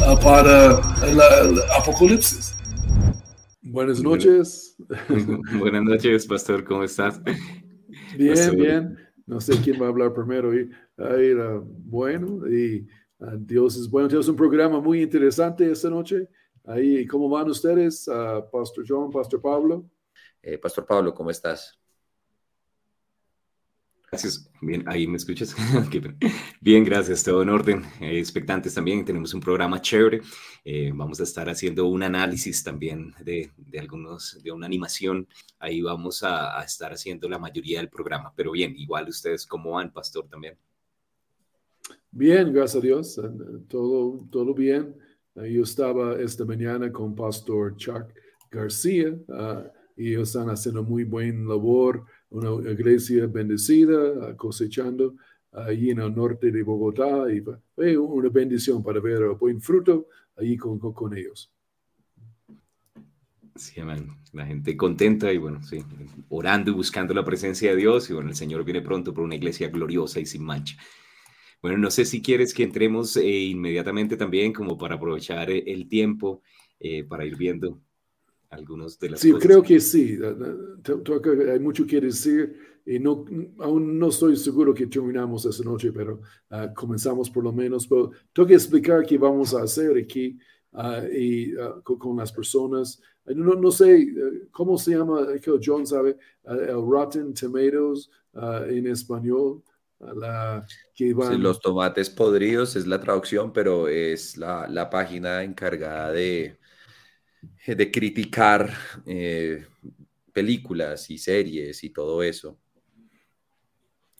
uh, para el apocalipsis. Buenas noches. Buenas noches, pastor, ¿cómo estás? Bien, bien. No sé quién va a hablar primero. Y, uh, bueno, y uh, Dios es bueno. Tenemos un programa muy interesante esta noche. Ahí, ¿cómo van ustedes, Pastor John, Pastor Pablo? Eh, Pastor Pablo, ¿cómo estás? Gracias. Bien, ahí me escuchas. Bien, gracias. Todo en orden. Eh, expectantes también. Tenemos un programa chévere. Eh, vamos a estar haciendo un análisis también de, de algunos, de una animación. Ahí vamos a, a, estar haciendo la mayoría del programa. Pero bien, igual ustedes, ¿cómo van, Pastor, también? Bien, gracias a Dios. Eh, todo, todo bien. Yo estaba esta mañana con Pastor Chuck García uh, y ellos están haciendo muy buen labor una iglesia bendecida, cosechando allí en el norte de Bogotá y fue una bendición para ver el buen fruto allí con, con, ellos. Sí, amén. La gente contenta y bueno, sí, orando y buscando la presencia de Dios y bueno, el Señor viene pronto por una iglesia gloriosa y sin mancha. Bueno, no sé si quieres que entremos eh, inmediatamente también como para aprovechar eh, el tiempo eh, para ir viendo algunos de las sí, creo que sí. Hay mucho que decir y no, aún no estoy seguro que terminamos esa noche, pero uh, comenzamos por lo menos. Pero tengo que explicar qué vamos a hacer aquí uh, y, uh, con, con, las personas. No, no sé cómo se llama, John sabe, el Rotten Tomatoes en español. La, que van... sí, los tomates podridos es la traducción, pero es la, la página encargada de, eh, de criticar eh, películas y series y todo eso.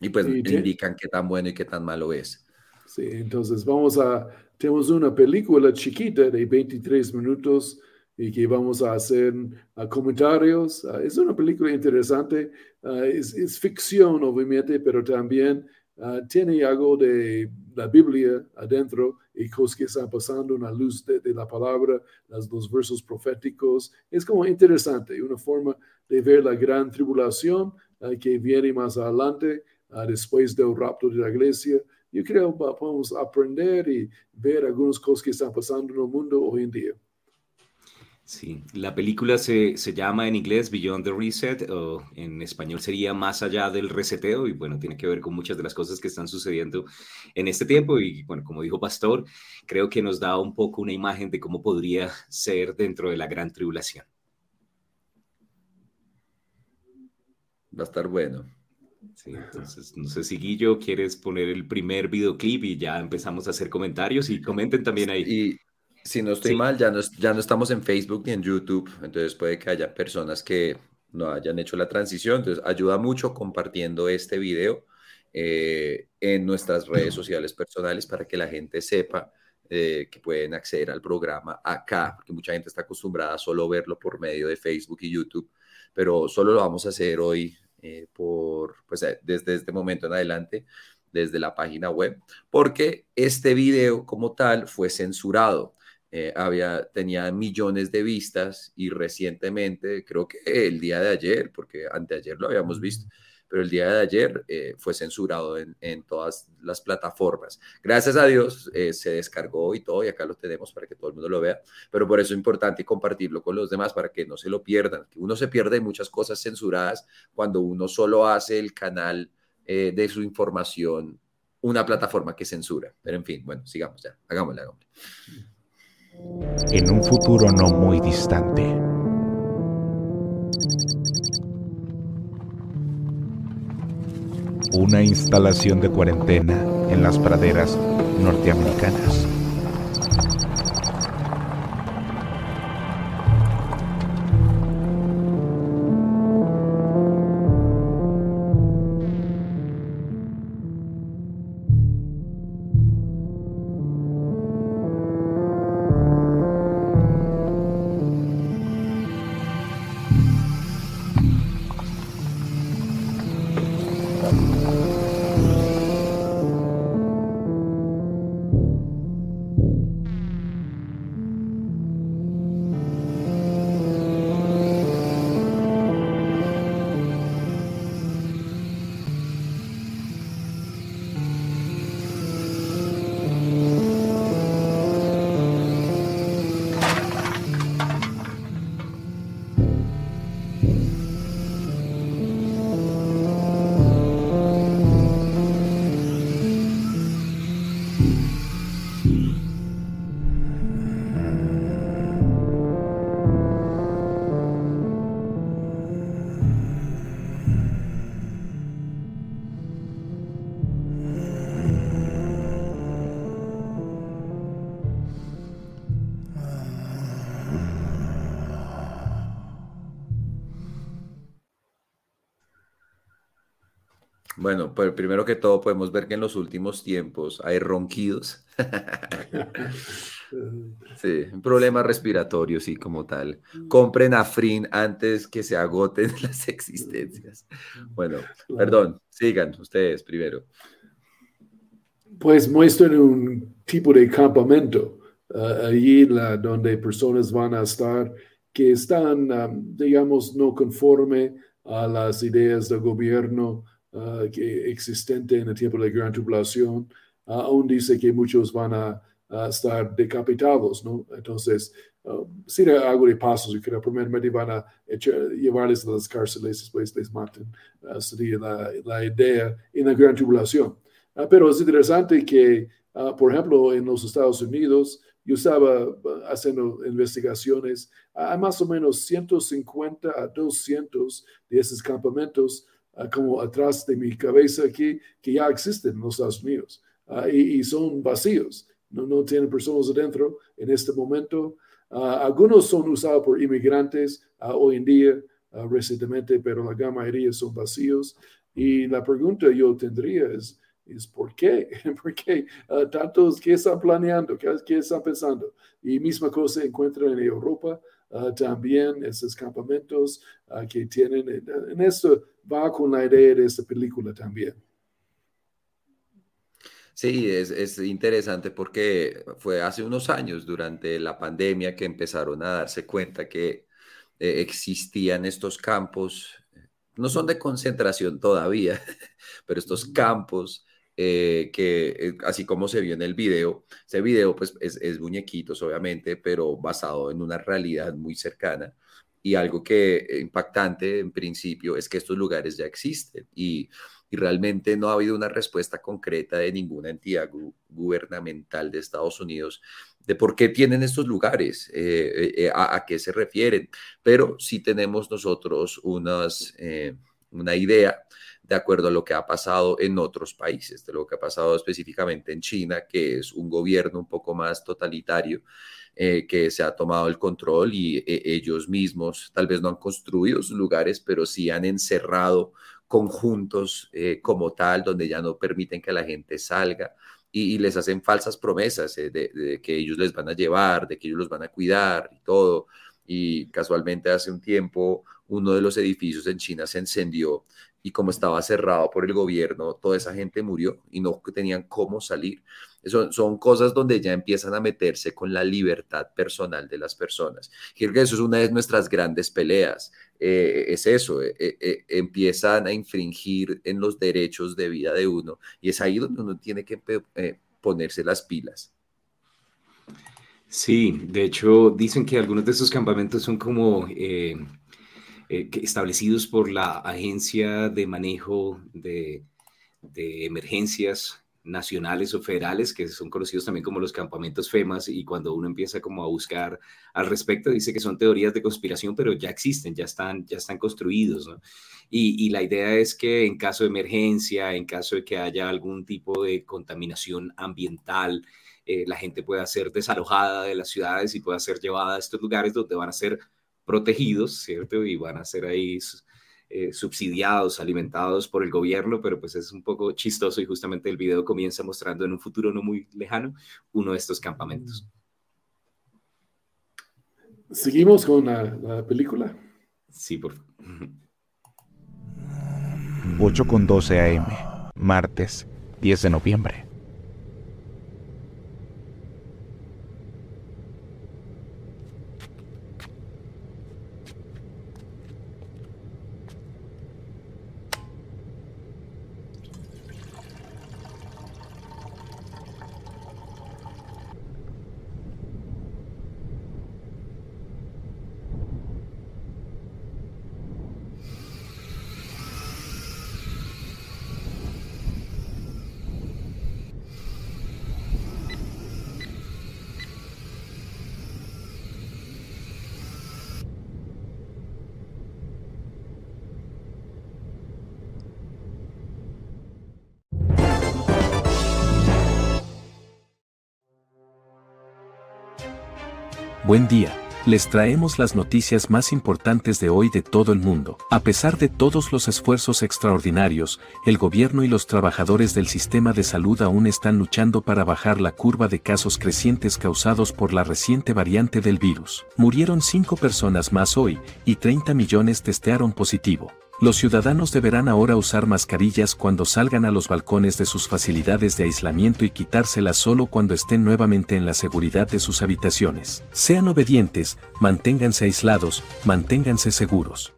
Y pues indican qué tan bueno y qué tan malo es. Sí, entonces vamos a, tenemos una película chiquita de 23 minutos y que vamos a hacer uh, comentarios. Uh, es una película interesante, uh, es, es, ficción obviamente, pero también tiene algo de la Biblia adentro y cosas que están pasando en la luz de, la palabra, las, los versos proféticos. Es como interesante, una forma de ver la gran tribulación que viene más adelante, uh, después del rapto de la iglesia. Yo creo que podemos aprender y ver algunas cosas que están pasando en el mundo hoy en día. Sí, la película se, se, llama en inglés Beyond the Reset, o en español sería Más allá del reseteo, y bueno, tiene que ver con muchas de las cosas que están sucediendo en este tiempo. Y bueno, como dijo Pastor, creo que nos da un poco una imagen de cómo podría ser dentro de la gran tribulación. Va a estar bueno. Sí, entonces, no sé si Guillo quieres poner el primer videoclip y ya empezamos a hacer comentarios y comenten también ahí. Y si no estoy mal, ya no, ya no estamos en Facebook ni en YouTube, entonces puede que haya personas que no hayan hecho la transición, entonces ayuda mucho compartiendo este video eh, en nuestras redes sociales personales para que la gente sepa eh, que pueden acceder al programa acá, porque mucha gente está acostumbrada a solo verlo por medio de Facebook y YouTube, pero solo lo vamos a hacer hoy eh, por, pues, desde este momento en adelante desde la página web, porque este video como tal fue censurado. Eh, había, tenía millones de vistas y recientemente, creo que el día de ayer, porque anteayer lo habíamos visto, pero el día de ayer eh, fue censurado en, en, todas las plataformas. Gracias a Dios eh, se descargó y todo, y acá lo tenemos para que todo el mundo lo vea, pero por eso es importante compartirlo con los demás para que no se lo pierdan, que uno se pierde muchas cosas censuradas cuando uno solo hace el canal de su información una plataforma que censura. Pero en fin, bueno, sigamos ya, hagámosle, hagámosle en un futuro no muy distante. Una instalación de cuarentena en las praderas norteamericanas. Bueno, pues primero que todo podemos ver que en los últimos tiempos hay ronquidos. sí, un problema respiratorio, sí, como tal. Compren Afrin antes que se agoten las existencias. Bueno, perdón, sigan ustedes primero. Pues muestran un tipo de campamento uh, allí la, donde personas van a estar que están, um, digamos, no conforme a las ideas del gobierno uh, que existente en el tiempo de la gran tribulación. Uh, aún dice que muchos van a, estar decapitados, ¿no? Entonces, si hay algo de pasos, yo creo, primeramente van a llevarles a las cárceles, después les maten. sería la, la, idea en la gran tribulación. pero es interesante que, por ejemplo, en los Estados Unidos, yo estaba haciendo investigaciones, hay más o menos 150 a 200 de esos campamentos Ah, como atrás de mi cabeza aquí, que ya existen en los Estados Unidos ah, y, son vacíos, no, no tienen personas adentro en este momento. Ah, algunos son usados por inmigrantes hoy en día, recientemente, pero la gran mayoría son vacíos. Y la pregunta yo tendría es, es ¿por qué? ¿Por qué tantos? ¿Qué están planeando? ¿Qué, ¿Qué, están pensando? Y misma cosa encuentran en Europa, Ah, también esos campamentos ah, que tienen. En esto va con la idea de esta película también. Sí, es, es, interesante porque fue hace unos años, durante la pandemia, que empezaron a darse cuenta que eh, existían estos campos, no son de concentración todavía, pero estos campos eh, que eh, así como se vio en el video, ese video pues es, es, muñequitos obviamente, pero basado en una realidad muy cercana. Y algo que impactante en principio es que estos lugares ya existen y, realmente no ha habido una respuesta concreta de ninguna entidad gubernamental de Estados Unidos de por qué tienen estos lugares, eh, a, a, qué se refieren, pero sí tenemos nosotros unas, una idea de acuerdo a lo que ha pasado en otros países, de lo que ha pasado específicamente en China, que es un gobierno un poco más totalitario, eh, que se ha tomado el control y eh, ellos mismos tal vez no han construido sus lugares, pero sí han encerrado conjuntos eh, como tal, donde ya no permiten que la gente salga. Y, les hacen falsas promesas de, de que ellos les van a llevar, de que ellos los van a cuidar y todo. Y casualmente hace un tiempo uno de los edificios en China se encendió y como estaba cerrado por el gobierno, toda esa gente murió y no tenían cómo salir. Son cosas donde ya empiezan a meterse con la libertad personal de las personas. Creo que eso es una de nuestras grandes peleas. Eh, es eso, eh, eh, empiezan a infringir en los derechos de vida de uno y es ahí donde uno tiene que ponerse las pilas. Sí, de hecho dicen que algunos de esos campamentos son como eh, establecidos por la Agencia de Manejo de, Emergencias nacionales o federales, que son conocidos también como los campamentos FEMAS, y cuando uno empieza como a buscar al respecto, dice que son teorías de conspiración, pero ya existen, ya están, ya están construidos. Y, la idea es que en caso de emergencia, en caso de que haya algún tipo de contaminación ambiental, eh, la gente pueda ser desalojada de las ciudades y pueda ser llevada a estos lugares donde van a ser protegidos, ¿cierto? Y van a ser ahí eh, subsidiados, alimentados por el gobierno, pero pues es un poco chistoso y justamente el video comienza mostrando en un futuro no muy lejano uno de estos campamentos. Seguimos con la, película. Sí, por 8 con 12 AM, martes 10 de noviembre. Buen día. les traemos las noticias más importantes de hoy de todo el mundo. A pesar de todos los esfuerzos extraordinarios, el gobierno y los trabajadores del sistema de salud aún están luchando para bajar la curva de casos crecientes causados por la reciente variante del virus. Murieron 5 personas más hoy y 30 millones testearon positivo. Los ciudadanos deberán ahora usar mascarillas cuando salgan a los balcones de sus facilidades de aislamiento y quitárselas solo cuando estén nuevamente en la seguridad de sus habitaciones. Sean obedientes, manténganse aislados, manténganse seguros.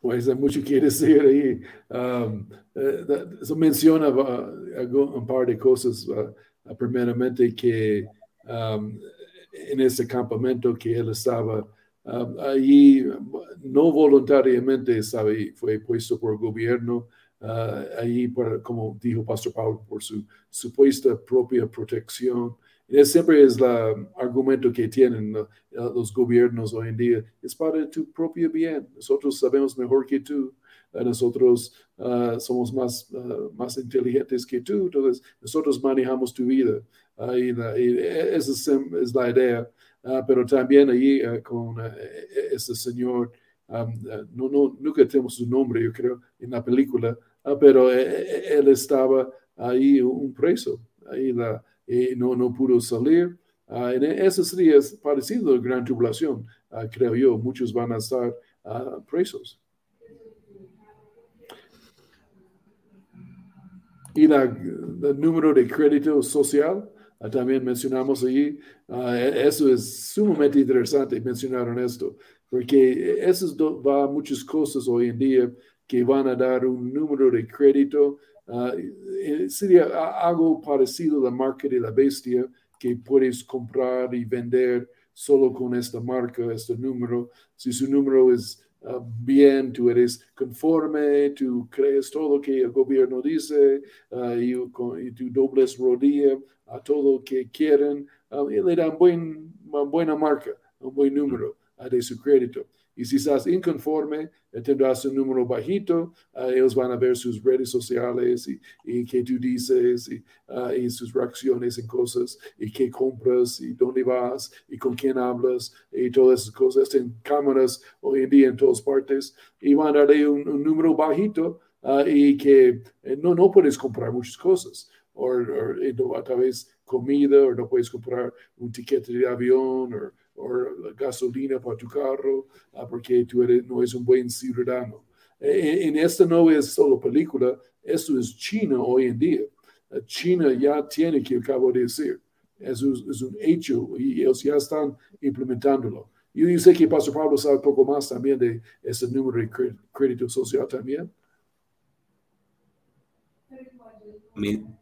Pues mucho que decir ahí. Um, eh, eso menciona uh, un par de cosas. Uh, primeramente que um, en ese campamento que él estaba Um, allí no voluntariamente sabe, fue puesto por el gobierno, uh, allí como dijo Pastor Pablo, por su supuesta propia protección. Y siempre es el argumento que tienen los gobiernos hoy en día, es para tu propio bien. Nosotros sabemos mejor que tú, uh, nosotros uh, somos más, más inteligentes que tú, entonces nosotros manejamos tu vida. y, esa es la idea. Ah, pero también allí ah, con ah, e, e, este señor, no, no, nunca tenemos su nombre, yo creo, en la película, pero e, él estaba ahí un preso, ahí la, y no, no pudo salir. en esos días, parecido a gran tribulación, creo yo, muchos van a estar presos. Y la, el número de crédito social, Ah, también mencionamos allí. Ah, e, eso es sumamente interesante, mencionaron esto, porque eso va a muchas cosas hoy en día que van a dar un número de crédito. Uh, sería algo parecido a la marca de la bestia que puedes comprar y vender solo con esta marca, este número. Si su número es bien, tú eres conforme, tú crees todo lo que el gobierno dice y, y, tú dobles rodilla a todo lo que quieren um, y le dan buen, buena marca, un buen número uh, de su crédito. Y si estás inconforme, tendrás un número bajito, uh, ellos van a ver sus redes sociales y, y qué tú dices y, uh, y, sus reacciones en cosas y qué compras y dónde vas y con quién hablas y todas esas cosas. En cámaras hoy en día en todas partes y van a darle un, un número bajito y que eh, no, no puedes comprar muchas cosas o, a través comida, o no puedes comprar un tiquete de avión o, gasolina para tu carro, ah, porque tú eres, no eres un buen ciudadano. E, en, esta no es solo película, esto es China hoy en día. Ah, China ya tiene que acabo de decir. Es es un hecho y ellos ya están implementándolo. Yo, sé que Pastor Pablo sabe un poco más también de ese número de crédito social también.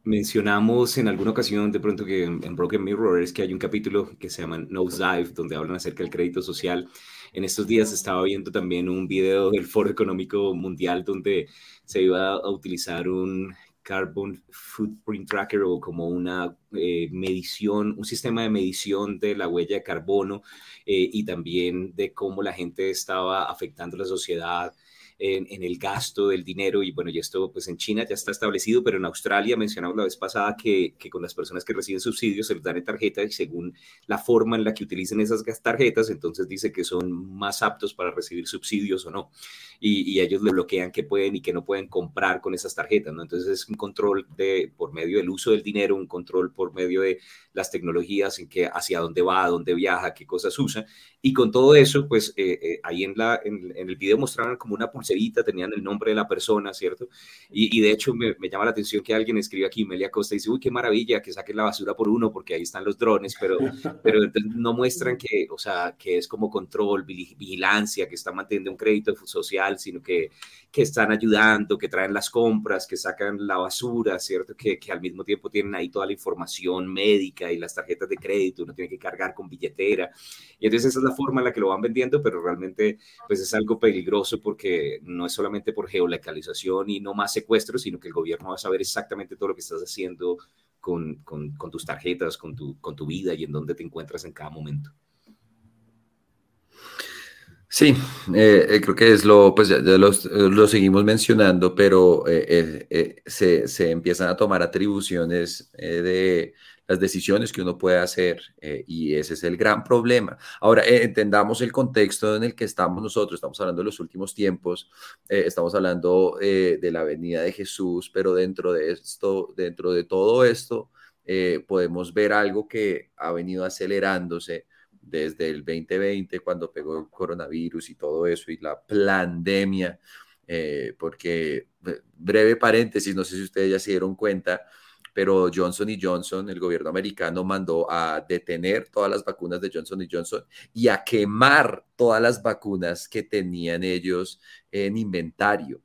Mencionamos en alguna ocasión de pronto que en, Broken Mirror es que hay un capítulo que se llama Nosedive, donde hablan acerca del crédito social. En estos días estaba viendo también un video del Foro Económico Mundial donde se iba a utilizar un Carbon Footprint Tracker o como una eh, medición, un sistema de medición de la huella de carbono eh, y también de cómo la gente estaba afectando la sociedad en, el gasto del dinero y bueno, y esto pues en China ya está establecido, pero en Australia mencionamos la vez pasada que, que con las personas que reciben subsidios se les dan tarjeta y según la forma en la que utilicen esas tarjetas, entonces dice que son más aptos para recibir subsidios o no. Y, y ellos le bloquean que pueden y que no pueden comprar con esas tarjetas, ¿no? Entonces es un control de, por medio del uso del dinero, un control por medio de las tecnologías, en que hacia dónde va, dónde viaja, qué cosas usa. Y con todo eso, pues eh, eh, ahí en, la, en, el video mostraron como una pulserita, tenían el nombre de la persona, ¿cierto? Y, de hecho me, llama la atención que alguien escribe aquí, Melia Costa, y dice, uy, qué maravilla que saquen la basura por uno, porque ahí están los drones, pero, pero no muestran que, o sea, que es como control, vigilancia, que está manteniendo un crédito social, sino que, que están ayudando, que traen las compras, que sacan la basura, ¿cierto? Que, que al mismo tiempo tienen ahí toda la información médica y las tarjetas de crédito, uno tiene que cargar con billetera. Y entonces esa es la forma en la que lo van vendiendo, pero realmente pues es algo peligroso porque no es solamente por geolocalización y no más secuestros, sino que el gobierno va a saber exactamente todo lo que estás haciendo con, con, tus tarjetas, con tu, con tu vida y en dónde te encuentras en cada momento. Sí, eh, eh, creo que es lo, pues ya, lo seguimos mencionando, pero eh, se, se, empiezan a tomar atribuciones de las decisiones que uno puede hacer y ese es el gran problema. Ahora, entendamos el contexto en el que estamos nosotros, estamos hablando de los últimos tiempos, estamos hablando de la venida de Jesús, pero dentro de esto, dentro de todo esto, podemos ver algo que ha venido acelerándose desde el 2020, cuando pegó el coronavirus y todo eso, y la pandemia, eh, porque, eh, breve paréntesis, no sé si ustedes ya se dieron cuenta, pero Johnson y Johnson, el gobierno americano mandó a detener todas las vacunas de Johnson y Johnson y a quemar todas las vacunas que tenían ellos en inventario.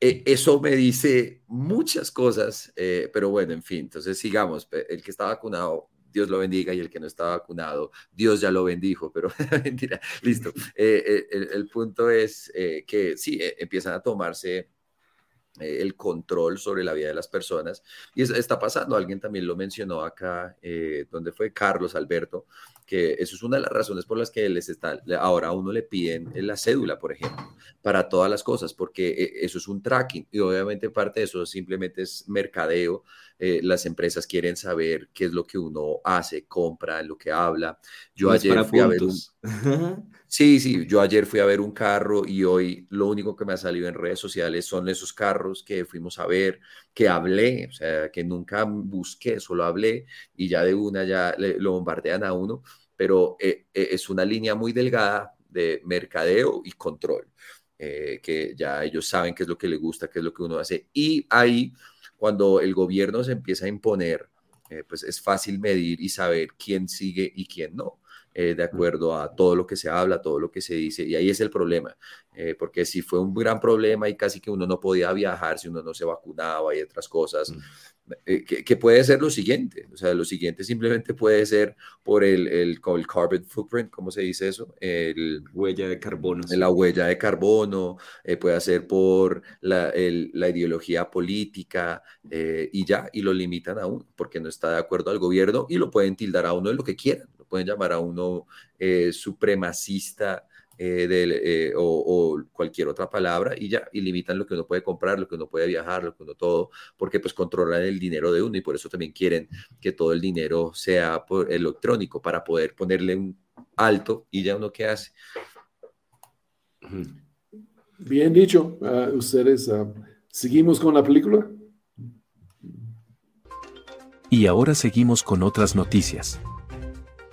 E, eso me dice muchas cosas, eh, pero bueno, en fin, entonces sigamos. El que está vacunado Dios lo bendiga y el que no está vacunado, Dios ya lo bendijo, pero mentira, listo. Eh, eh, el, punto es eh, que sí, empiezan a tomarse el control sobre la vida de las personas. Y está pasando, alguien también lo mencionó acá, donde fue Carlos Alberto, que eso es una de las razones por las que les está, ahora a uno le piden la cédula, por ejemplo, para todas las cosas, porque eh, eso es un tracking y obviamente parte de eso simplemente es mercadeo. Eh, las empresas quieren saber qué es lo que uno hace, compra, lo que habla. Yo ayer fui a ver un... Sí, sí, yo ayer fui a ver un carro y hoy lo único que me ha salido en redes sociales son esos carros que fuimos a ver, que hablé, o sea, que nunca busqué, solo hablé y ya de una ya lo bombardean a uno pero eh, eh, es una línea muy delgada de mercadeo y control, eh, que ya ellos saben qué es lo que les gusta, qué es lo que uno hace. Y ahí, cuando el gobierno se empieza a imponer, pues es fácil medir y saber quién sigue y quién no. De acuerdo a todo lo que se habla, todo lo que se dice. Y ahí es el problema, porque si fue un gran problema y casi que uno no podía viajar si uno no se vacunaba y otras cosas, eh, que, puede ser lo siguiente, o sea, lo siguiente simplemente puede ser por el, el, el carbon footprint, ¿cómo se dice eso? El, huella de carbono. La huella de carbono, eh, puede ser por la, el, la ideología política eh, y ya, y lo limitan a uno porque no está de acuerdo al gobierno y lo pueden tildar a uno de lo que quieran, pueden llamar a uno supremacista eh, eh, o, cualquier otra palabra y ya, y limitan lo que uno puede comprar, lo que uno puede viajar, lo que uno todo, porque pues controlan el dinero de uno y por eso también quieren que todo el dinero sea por electrónico para poder ponerle un alto y ya uno qué hace. Bien dicho, ah, ustedes ah, seguimos con la película. Y ahora seguimos con otras noticias.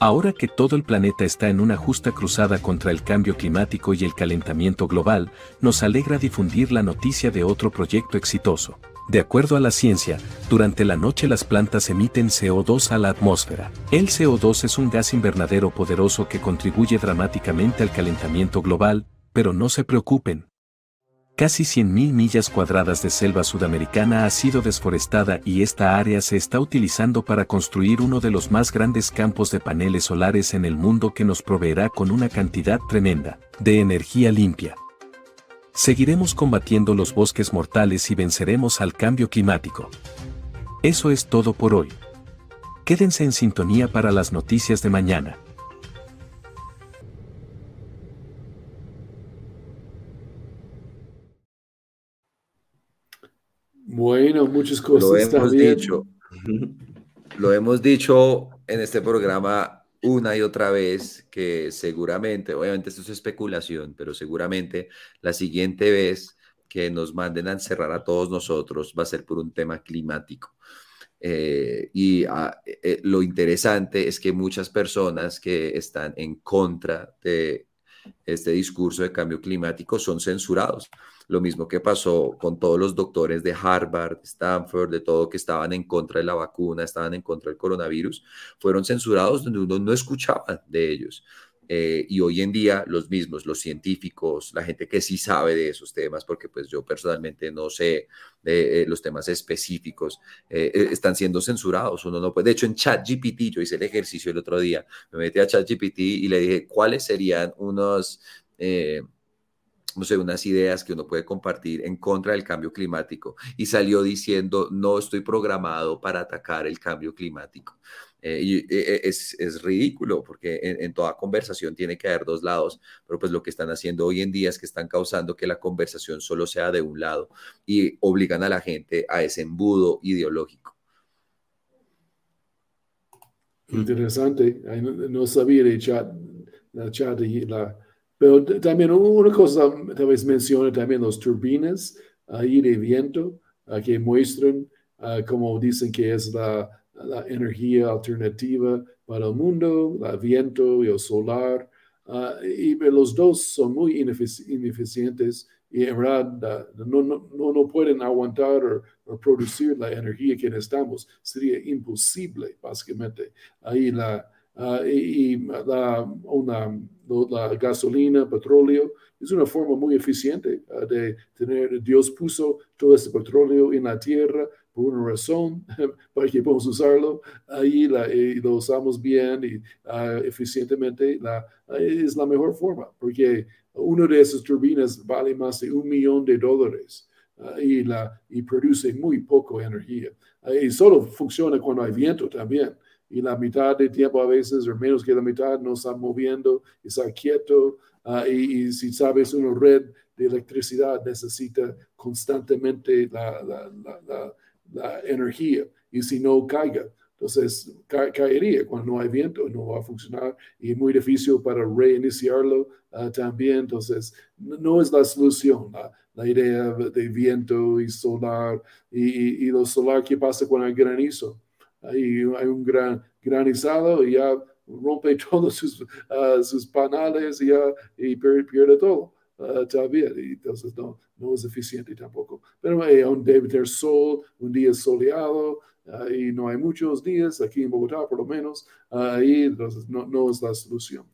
Ahora que todo el planeta está en una justa cruzada contra el cambio climático y el calentamiento global, nos alegra difundir la noticia de otro proyecto exitoso. De acuerdo a la ciencia, durante la noche las plantas emiten CO2 a la atmósfera. El CO2 es un gas invernadero poderoso que contribuye dramáticamente al calentamiento global, pero no se preocupen, Casi 100.000 millas cuadradas de selva sudamericana ha sido desforestada y esta área se está utilizando para construir uno de los más grandes campos de paneles solares en el mundo que nos proveerá con una cantidad tremenda de energía limpia. Seguiremos combatiendo los bosques mortales y venceremos al cambio climático. Eso es todo por hoy. Quédense en sintonía para las noticias de mañana. Bueno, muchas cosas. Lo hemos dicho. Lo hemos dicho en este programa una y otra vez que seguramente, obviamente esto es especulación, pero seguramente la siguiente vez que nos manden a encerrar a todos nosotros va a ser por un tema climático. Eh, y ah, eh, lo interesante es que muchas personas que están en contra de este discurso de cambio climático son censurados lo mismo que pasó con todos los doctores de Harvard, Stanford, de todo que estaban en contra de la vacuna, estaban en contra del coronavirus, fueron censurados donde uno no escuchaba de ellos. Eh, y hoy en día los mismos, los científicos, la gente que sí sabe de esos temas, porque pues yo personalmente no sé de eh, los temas específicos, eh, están siendo censurados. Uno no puede. De hecho, en ChatGPT, yo hice el ejercicio el otro día, me metí a ChatGPT y le dije cuáles serían unos no sé, unas ideas que uno puede compartir en contra del cambio climático y salió diciendo, no estoy programado para atacar el cambio climático. Eh, y eh, es, es, ridículo porque en, toda conversación tiene que haber dos lados, pero pues lo que están haciendo hoy en día es que están causando que la conversación solo sea de un lado y obligan a la gente a ese embudo ideológico. Interesante, no, sabía de chat, la chat la, pero también una cosa, tal vez mencione también los turbinas ahí de viento que muestran como dicen que es la la energía alternativa para el mundo, el viento y el solar. Ah, y los dos son muy ineficientes y en verdad no, no, no, pueden aguantar o, producir la energía que necesitamos. Sería imposible, básicamente. Ahí la, uh, y, la, una, la gasolina, petróleo, es una forma muy eficiente ah, de tener, Dios puso todo ese petróleo en la tierra por una razón, para que podamos usarlo ahí y lo usamos bien y uh, eficientemente, la, es la mejor forma, porque uno de esas turbinas vale más de un millón de dólares uh, y, la, y produce muy poco energía. Uh, y solo funciona cuando hay viento también. Y la mitad del tiempo a veces, o menos que la mitad, no está moviendo, está quieto. Y, y, si sabes, una red de electricidad necesita constantemente la, la, la energía y si no caiga, entonces caería cuando no hay viento, no va a funcionar y es muy difícil para reiniciarlo ah, también. Entonces, no, es la solución la, idea de viento y solar y, y, lo solar que pasa con el granizo. Ahí hay un gran granizado y ya rompe todos sus, uh, sus panales y, ya, y pierde todo. Uh, y entonces no, no es eficiente tampoco. Pero eh, aún debe tener sol, un día soleado, uh, y no hay muchos días, aquí en Bogotá por lo menos, ahí entonces no, no, es la solución.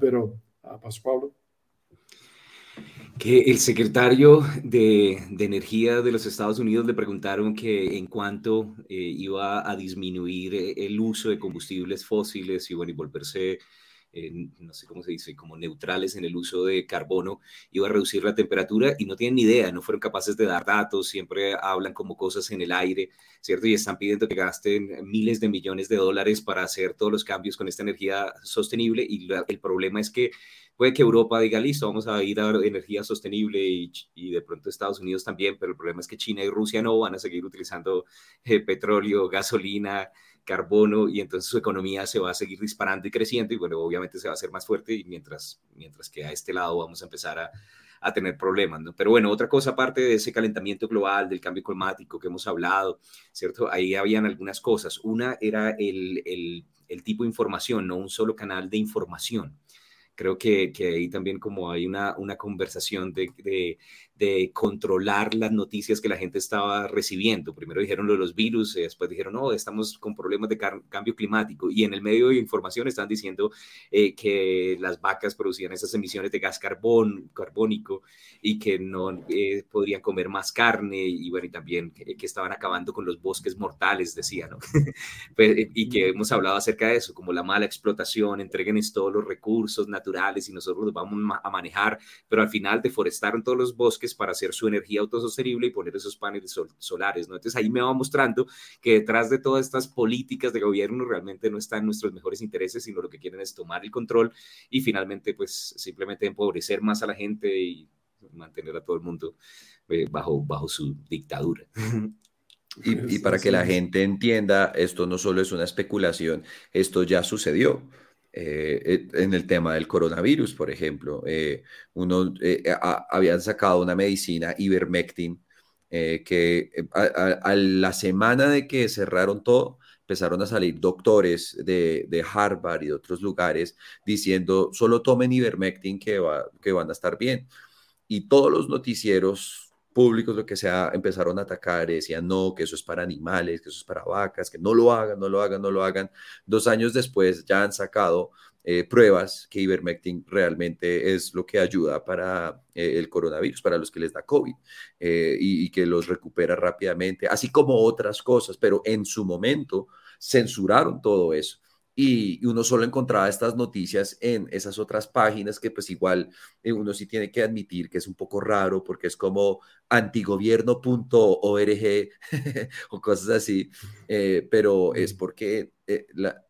Pero, Pastor Pablo. Que el secretario de, de, Energía de los Estados Unidos le preguntaron que en cuánto eh, iba a disminuir el uso de combustibles fósiles y, bueno, y volverse no sé cómo se dice, como neutrales en el uso de carbono, iba a reducir la temperatura y no tienen ni idea, no fueron capaces de dar datos, siempre hablan como cosas en el aire, ¿cierto? Y están pidiendo que gasten miles de millones de dólares para hacer todos los cambios con esta energía sostenible y el problema es que puede que Europa diga, listo, vamos a ir a energía sostenible y, de pronto Estados Unidos también, pero el problema es que China y Rusia no van a seguir utilizando eh, petróleo, gasolina, carbono y entonces su economía se va a seguir disparando y creciendo y bueno, obviamente se va a hacer más fuerte y mientras, mientras que a este lado vamos a empezar a, a tener problemas, ¿no? Pero bueno, otra cosa aparte de ese calentamiento global, del cambio climático que hemos hablado, ¿cierto? Ahí habían algunas cosas. Una era el, el, tipo de información, no un solo canal de información creo que, que, ahí también como hay una, una conversación de, de controlar las noticias que la gente estaba recibiendo. Primero dijeron lo de los virus, eh, después dijeron, no, estamos con problemas de cambio climático. Y en el medio de información están diciendo eh, que las vacas producían esas emisiones de gas carbón, carbónico y que no eh, podrían comer más carne y bueno, y también que, estaban acabando con los bosques mortales, decían, ¿no? Pues, y que hemos hablado acerca de eso, como la mala explotación, entreguen todos los recursos naturales y nosotros los vamos a manejar, pero al final deforestaron todos los bosques para hacer su energía autosostenible y poner esos paneles solares, ¿no? Entonces ahí me va mostrando que detrás de todas estas políticas de gobierno realmente no están nuestros mejores intereses, sino lo que quieren es tomar el control y finalmente pues simplemente empobrecer más a la gente y mantener a todo el mundo eh, bajo, bajo su dictadura. Y, y, para que la gente entienda, esto no solo es una especulación, esto ya sucedió. Eh, en el tema del coronavirus, por ejemplo. Eh, uno, eh, habían sacado una medicina, ivermectin, que a, la semana de que cerraron todo, empezaron a salir doctores de, de, Harvard y de otros lugares diciendo, solo tomen ivermectin que, va, que van a estar bien. Y todos los noticieros públicos, lo que sea, empezaron a atacar decían, no, que eso es para animales, que eso es para vacas, que no lo hagan, no lo hagan, no lo hagan. Dos años después ya han sacado eh, pruebas que ivermectin realmente es lo que ayuda para eh, el coronavirus, para los que les da COVID eh, y, que los recupera rápidamente, así como otras cosas, pero en su momento censuraron todo eso y uno solo encontraba estas noticias en esas otras páginas que pues igual eh, uno sí tiene que admitir que es un poco raro porque es como antigobierno.org o cosas así, eh, pero es porque eh, la,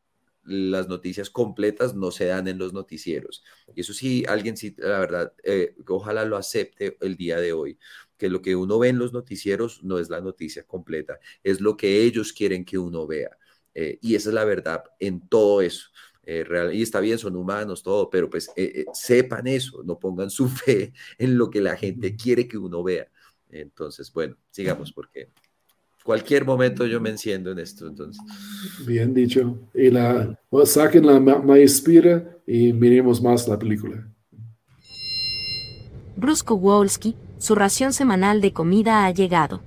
las noticias completas no se dan en los noticieros. Y eso sí, alguien sí, la verdad, eh, ojalá lo acepte el día de hoy, que lo que uno ve en los noticieros no es la noticia completa, es lo que ellos quieren que uno vea. Eh, y esa es la verdad en todo eso. Eh, real, y está bien, son humanos, todo, pero pues sepan eso, no pongan su fe en lo que la gente quiere que uno vea. Entonces, bueno, sigamos porque cualquier momento yo me enciendo en esto. Entonces. Bien dicho. Y la, saquen la maespira y miremos más la película. Bruce Kowalski, su ración semanal de comida ha llegado.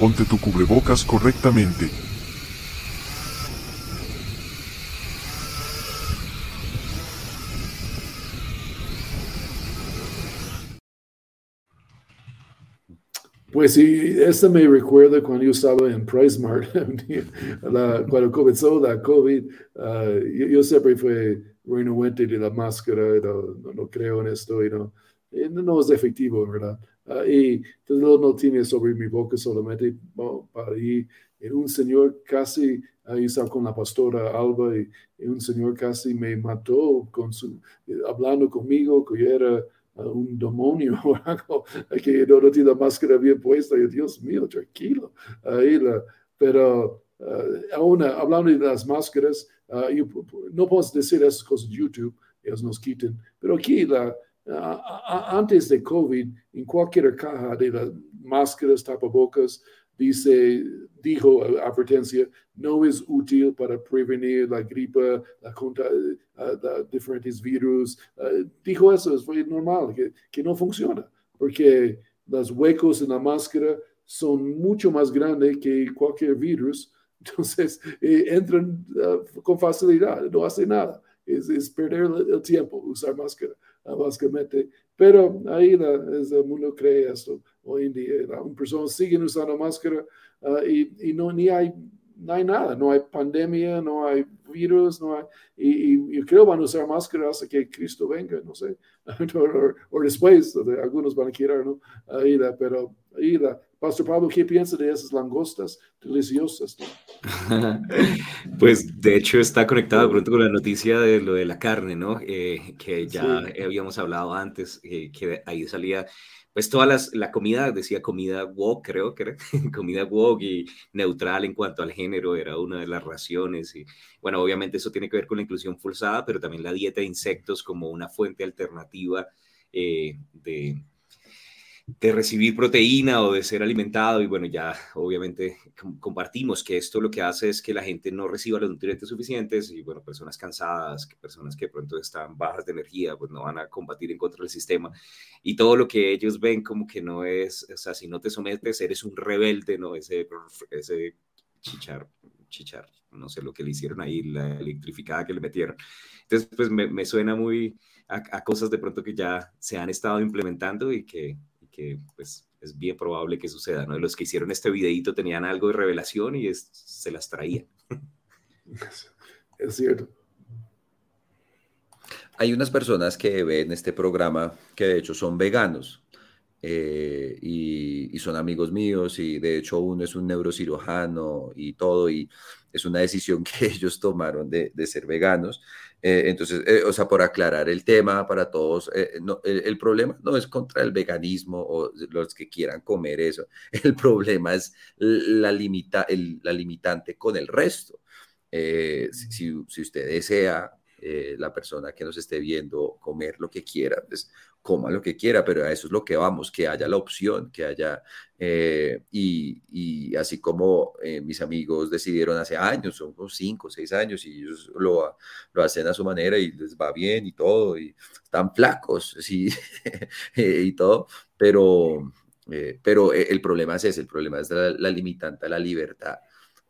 Ponte tu cubrebocas correctamente. Pues sí, esto me recuerda cuando yo estaba en PriceMart, cuando comenzó la COVID, ah, yo, siempre fui renuente de la máscara, no, no, creo en esto, y no, no es efectivo, ¿verdad? Ah, y todo no tiene sobre mi boca solamente para ir. Un señor casi, estaba con la pastora Alba, y, un señor casi me mató con su, hablando conmigo, que yo era ah, un demonio o algo, que no, no tiene la máscara bien puesta. Y Dios mío, tranquilo. Ahí pero uh, aún hablando de las máscaras, no puedo decir esas cosas en YouTube, ellos nos quiten, pero aquí la, antes de COVID, en cualquier caja de las máscaras, tapabocas, dice, dijo advertencia, no es útil para prevenir la gripe, la, uh, diferentes virus. Uh, dijo eso, fue normal, que, que, no funciona, porque los huecos en la máscara son mucho más grandes que cualquier virus, entonces eh, entran uh, con facilidad, no hace nada. Es, es perder el tiempo usar máscara. Ah, básicamente. Pero ahí la, el mundo cree esto hoy en día. Las personas siguen usando máscara uh, y, y, no ni hay, no hay nada, no hay pandemia, no hay virus, no hay, y, yo creo van a usar máscara hasta que Cristo venga, no sé, o, después, algunos van a querer, ¿no? Ahí la, pero la, Pastor Pablo, ¿qué piensa de esas langostas deliciosas? pues de hecho está conectado pronto con la noticia de lo de la carne, ¿no? Eh, que ya habíamos hablado antes, eh, que ahí salía pues toda las, la comida, decía comida wok, creo que era, comida wok y neutral en cuanto al género, era una de las raciones. Y bueno, obviamente eso tiene que ver con la inclusión forzada, pero también la dieta de insectos como una fuente alternativa eh, de, de recibir proteína o de ser alimentado y bueno, ya obviamente compartimos que esto lo que hace es que la gente no reciba los nutrientes suficientes y bueno, personas cansadas, personas que de pronto están bajas de energía, pues no van a combatir en contra del sistema y todo lo que ellos ven como que no es, o sea, si no te sometes, eres un rebelde, ¿no? Ese, ese chichar, chichar, no sé lo que le hicieron ahí, la electrificada que le metieron. Entonces, pues me, me suena muy a, a cosas de pronto que ya se han estado implementando y que que pues es bien probable que suceda, ¿no? Los que hicieron este videito tenían algo de revelación y se las traían. Es cierto. Hay unas personas que ven este programa que de hecho son veganos eh, y, son amigos míos y de hecho uno es un neurocirujano y todo y es una decisión que ellos tomaron de, de ser veganos eh, entonces, eh, o sea, por aclarar el tema para todos, eh, no, el, problema no es contra el veganismo o los que quieran comer eso, el problema es la, limita, la limitante con el resto. Si, si, usted desea eh, la persona que nos esté viendo comer lo que quiera, pues coma lo que quiera, pero a eso es lo que vamos, que haya la opción, que haya, eh, y, así como eh, mis amigos decidieron hace años, son unos cinco, seis años, y ellos lo, lo hacen a su manera y les va bien y todo, y están flacos, sí, y todo, pero, pero el problema es ese, el problema es la, limitante a la libertad.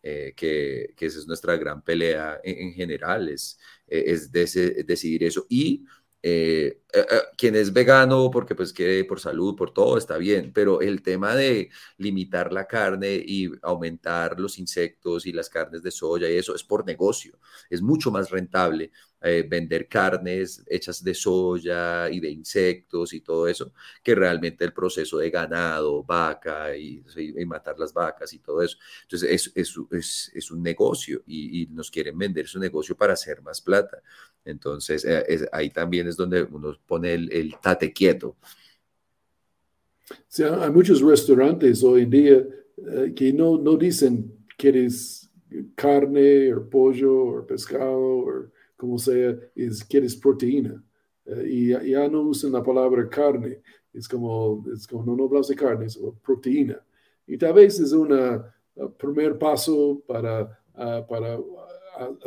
Que, esa es nuestra gran pelea en, general, es, es decidir eso. Y eh, eh, eh, quien es vegano porque pues quiere por salud, por todo, está bien, pero el tema de limitar la carne y aumentar los insectos y las carnes de soya y eso es por negocio, es mucho más rentable eh, vender carnes hechas de soya y de insectos y todo eso, que realmente el proceso de ganado, vaca y, matar las vacas y todo eso. Entonces es, es, es, un negocio y, nos quieren vender su negocio para hacer más plata. Entonces eh, ahí también es donde uno pone el, tate quieto. Sí, hay muchos restaurantes hoy en día eh, que no, no dicen quieres carne o pollo o pescado como sea, es, quieres proteína. Eh, y ya, no usan la palabra carne, es como, es como no, no de carne, es proteína. Y tal vez es un primer paso para, para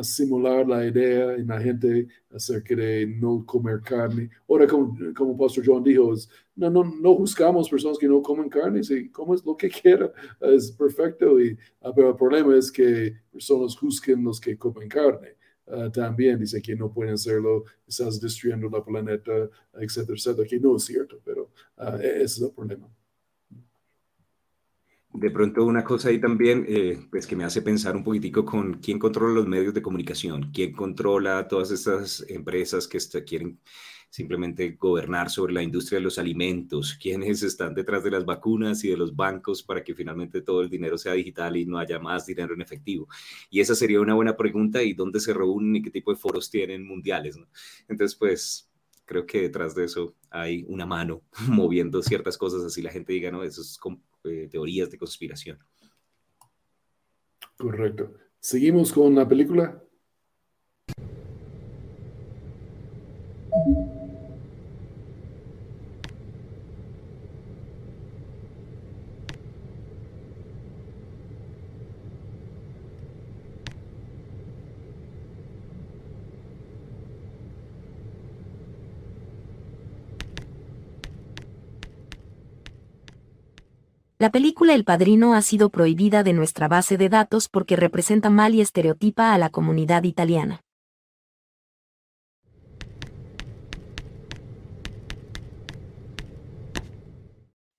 simular la idea en la gente acerca de no comer carne. Ahora, como, como Pastor John dijo, no, no, no juzgamos personas que no comen carne, si comes lo que quiera, es perfecto. Y, ah, pero el problema es que personas juzguen los que comen carne. Ah, también dice que no pueden hacerlo, estás destruyendo la planeta, etcétera, etcétera, que no es cierto, pero uh, ese es el problema. De pronto una cosa ahí también, eh, pues que me hace pensar un poquitico con quién controla los medios de comunicación, quién controla todas estas empresas que quieren simplemente gobernar sobre la industria de los alimentos, quiénes están detrás de las vacunas y de los bancos para que finalmente todo el dinero sea digital y no haya más dinero en efectivo. Y esa sería una buena pregunta y dónde se reúnen y qué tipo de foros tienen mundiales. Entonces, pues creo que detrás de eso hay una mano moviendo ciertas cosas, así la gente diga, no, eso es eh, teorías de conspiración. Correcto. Seguimos con la película. La película El Padrino ha sido prohibida de nuestra base de datos porque representa mal y estereotipa a la comunidad italiana.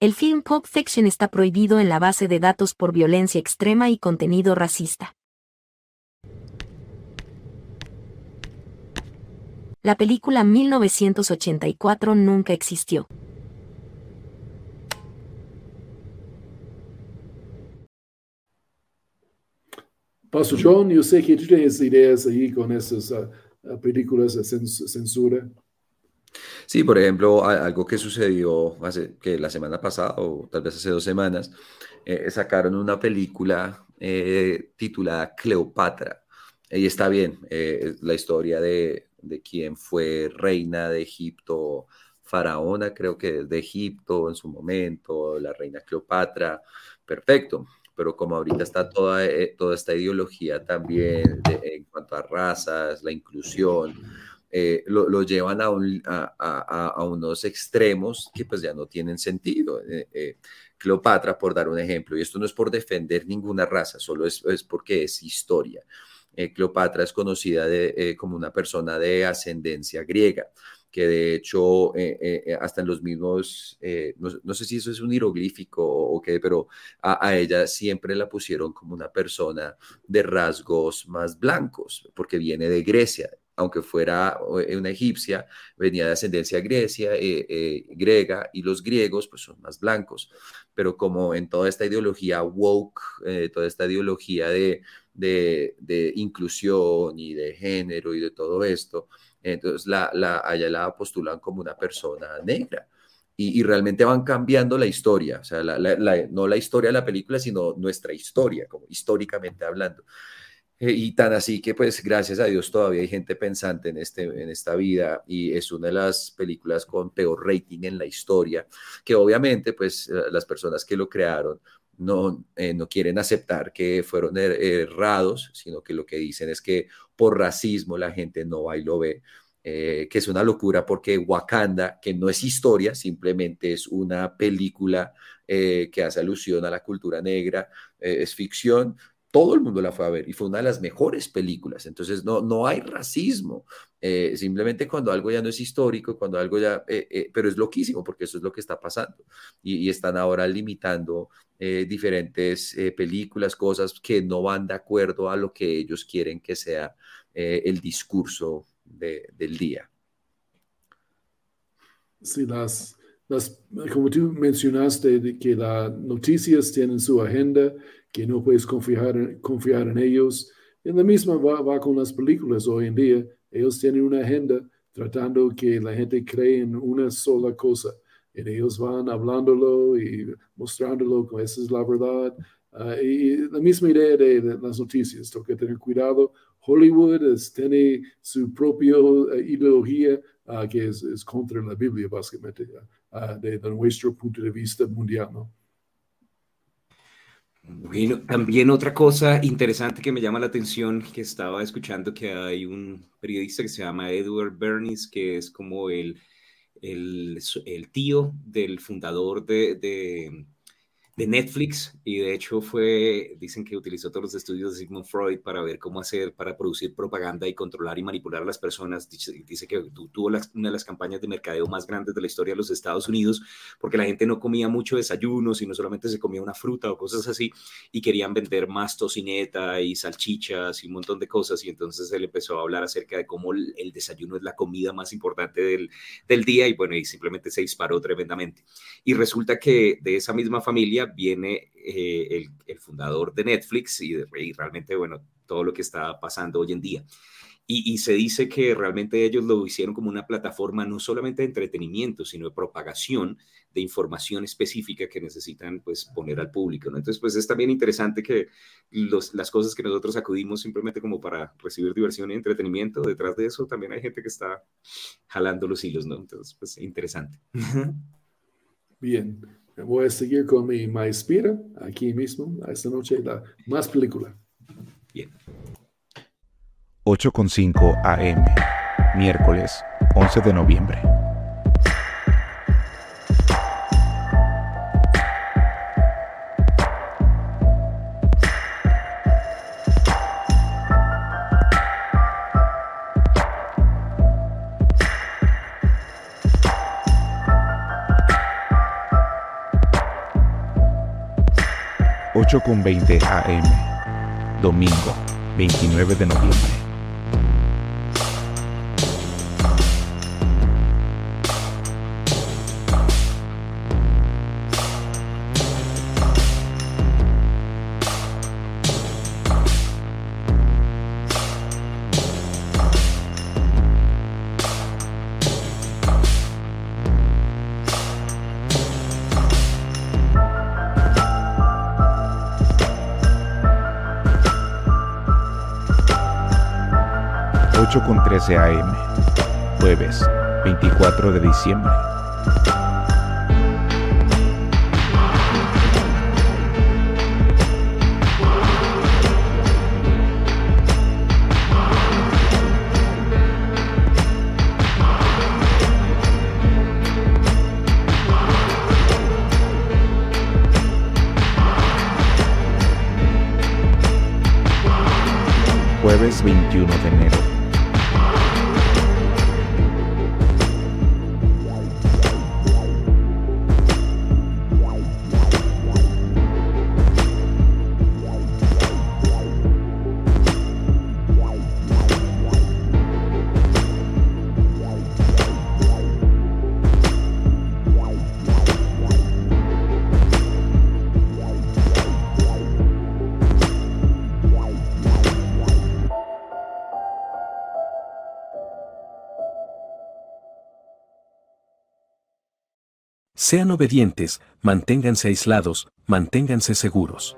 El film Pulp Fiction está prohibido en la base de datos por violencia extrema y contenido racista. La película 1984 nunca existió. Pastor John, yo sé que tú tienes ideas ahí con esas ah, ah, películas de censura. Sí, por ejemplo, algo que sucedió hace que la semana pasada o tal vez hace dos semanas, eh, sacaron una película eh, titulada Cleopatra. Y está bien, eh, la historia de, de quién fue reina de Egipto, faraona, creo que de Egipto en su momento, la reina Cleopatra, perfecto pero como ahorita está toda, eh, toda esta ideología también en cuanto a razas, la inclusión, eh, lo, llevan a, a, a, unos extremos que pues ya no tienen sentido. Eh, Cleopatra, por dar un ejemplo, y esto no es por defender ninguna raza, solo es, es porque es historia. Cleopatra es conocida de, como una persona de ascendencia griega que de hecho eh, eh, eh, hasta en los mismos, no, sé si eso es un hieroglífico o, qué, pero a, ella siempre la pusieron como una persona de rasgos más blancos, porque viene de Grecia, aunque fuera una egipcia, venía de ascendencia Grecia, griega, y los griegos pues son más blancos, pero como en toda esta ideología woke, toda esta ideología de, de, de inclusión y de género y de todo esto, entonces la, la, allá la postulan como una persona negra. Y, realmente van cambiando la historia, o sea, no la historia de la película, sino nuestra historia, como históricamente hablando. Eh, y tan así que pues gracias a Dios todavía hay gente pensante en, este, en esta vida y es una de las películas con peor rating en la historia, que obviamente pues eh, las personas que lo crearon no, eh, no quieren aceptar que fueron er, errados, sino que lo que dicen es que por racismo la gente no va y lo ve. que es una locura porque Wakanda, que no es historia, simplemente es una película que hace alusión a la cultura negra, es ficción, todo el mundo la fue a ver y fue una de las mejores películas. Entonces, no, no hay racismo. Eh, simplemente cuando algo ya no es histórico, cuando algo ya, eh, eh, pero es loquísimo porque eso es lo que está pasando. Y, están ahora limitando diferentes películas, cosas que no van de acuerdo a lo que ellos quieren que sea el discurso del día. Sí, las, las, como tú mencionaste, que las noticias tienen su agenda que no puedes confiar, en ellos. En la misma va, con las películas hoy en día. Ellos tienen una agenda tratando que la gente cree en una sola cosa. Y ellos van hablándolo y mostrándolo que esa es la verdad. Ah, y la misma idea de, las noticias, tengo que tener cuidado. Hollywood tiene su propia eh, ideología ah, que es, contra la Biblia, básicamente, uh, desde nuestro punto de vista mundial. ¿no? Bueno, también otra cosa interesante que me llama la atención, que estaba escuchando que hay un periodista que se llama Edward Bernays, que es como el, el, el tío del fundador de, de de Netflix y de hecho fue, dicen que utilizó todos los estudios de Sigmund Freud para ver cómo hacer, para producir propaganda y controlar y manipular a las personas. Dice, que tuvo una de las campañas de mercadeo más grandes de la historia de los Estados Unidos porque la gente no comía mucho desayuno, sino solamente se comía una fruta o cosas así y querían vender más tocineta y salchichas y un montón de cosas y entonces él empezó a hablar acerca de cómo el, desayuno es la comida más importante del, del día y bueno, y simplemente se disparó tremendamente. Y resulta que de esa misma familia viene eh, el, fundador de Netflix y, realmente, bueno, todo lo que está pasando hoy en día. Y, se dice que realmente ellos lo hicieron como una plataforma no solamente de entretenimiento, sino de propagación de información específica que necesitan pues poner al público. ¿no? Entonces, pues es también interesante que las cosas que nosotros acudimos simplemente como para recibir diversión y entretenimiento, detrás de eso también hay gente que está jalando los hilos, ¿no? Entonces, pues interesante. Bien, Voy a seguir con mi Inspira aquí mismo, esta noche, la más película. Bien. 8.5 AM, miércoles 11 de noviembre. 8.20 AM, domingo 29 de noviembre. 13 AM, jueves 24 de diciembre. Jueves 21 de enero Sean obedientes, manténganse aislados, manténganse seguros.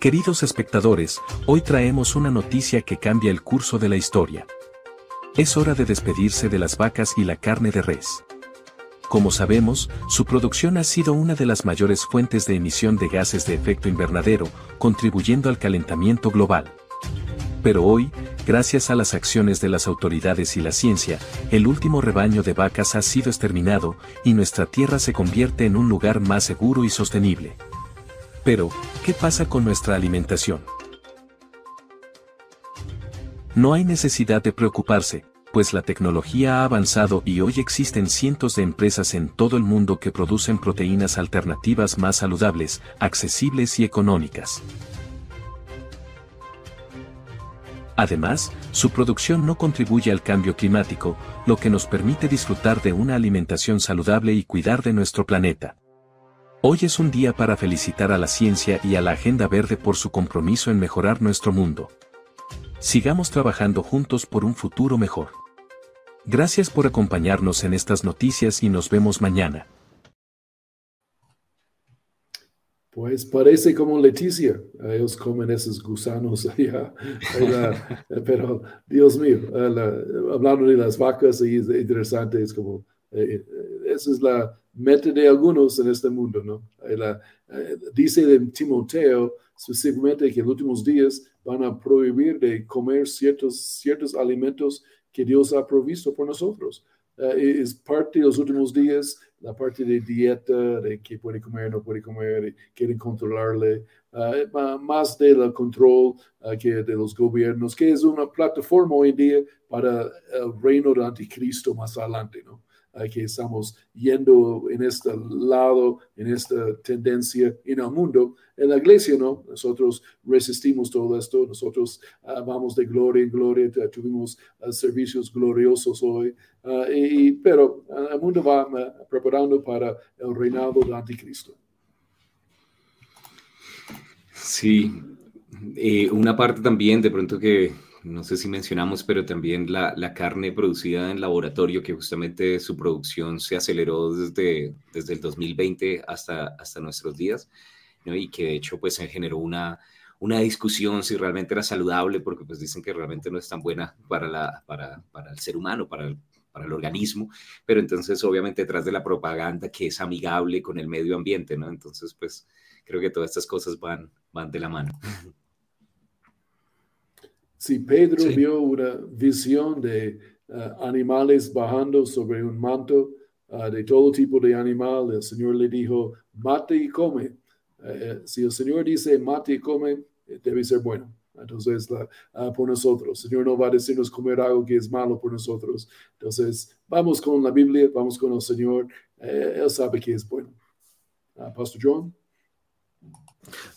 Queridos espectadores, hoy traemos una noticia que cambia el curso de la historia. Es hora de despedirse de las vacas y la carne de res. Como sabemos, su producción ha sido una de las mayores fuentes de emisión de gases de efecto invernadero, contribuyendo al calentamiento global. Pero hoy, gracias a las acciones de las autoridades y la ciencia, el último rebaño de vacas ha sido exterminado y nuestra tierra se convierte en un lugar más seguro y sostenible. Pero, ¿qué pasa con nuestra alimentación? No hay necesidad de preocuparse, pues la tecnología ha avanzado y hoy existen cientos de empresas en todo el mundo que producen proteínas alternativas más saludables, accesibles y económicas. Además, su producción no contribuye al cambio climático, lo que nos permite disfrutar de una alimentación saludable y cuidar de nuestro planeta. Hoy es un día para felicitar a la ciencia y a la Agenda Verde por su compromiso en mejorar nuestro mundo. Sigamos trabajando juntos por un futuro mejor. Gracias por acompañarnos en estas noticias y nos vemos mañana. Pues parece como Leticia, ellos comen esos gusanos allá, pero Dios mío, hablando de las vacas, es interesante, es como, eh, eh, esa es la meta de algunos en este mundo, ¿no? Eh, dice de Timoteo específicamente que en los últimos días van a prohibir de comer ciertos, ciertos alimentos que Dios ha provisto por nosotros. Eh, es parte de los últimos días, la parte de dieta, de qué puede comer, no puede comer, quieren controlarle, eh, más del control eh, que de los gobiernos, que es una plataforma hoy día para el reino del anticristo más adelante. Que estamos yendo en este lado, en esta tendencia en el mundo. En la iglesia, ¿no? Nosotros resistimos todo esto, nosotros ah, vamos de gloria en gloria, tuvimos ah, servicios gloriosos hoy, ah, y, pero el mundo va preparando para el reinado del anticristo. Sí, eh, una parte también de pronto que no sé si mencionamos, pero también la, carne producida en laboratorio, que justamente su producción se aceleró desde, desde el 2020 hasta, hasta nuestros días, y que de hecho pues se generó una, una discusión si realmente era saludable, porque pues dicen que realmente no es tan buena para, la, para, para el ser humano, para el, para el organismo, pero entonces obviamente detrás de la propaganda que es amigable con el medio ambiente, ¿no? Entonces pues creo que todas estas cosas van, van de la mano. Si Pedro vio una visión de uh, animales bajando sobre un manto uh, de todo tipo de animal, el Señor le dijo, mate y come. Uh, si el Señor dice mate y come, eh, debe ser bueno. Entonces, por nosotros, el Señor no va a decirnos comer algo que es malo por nosotros. Entonces, vamos con la Biblia, vamos con el Señor. Eh, él sabe que es bueno. Pastor John.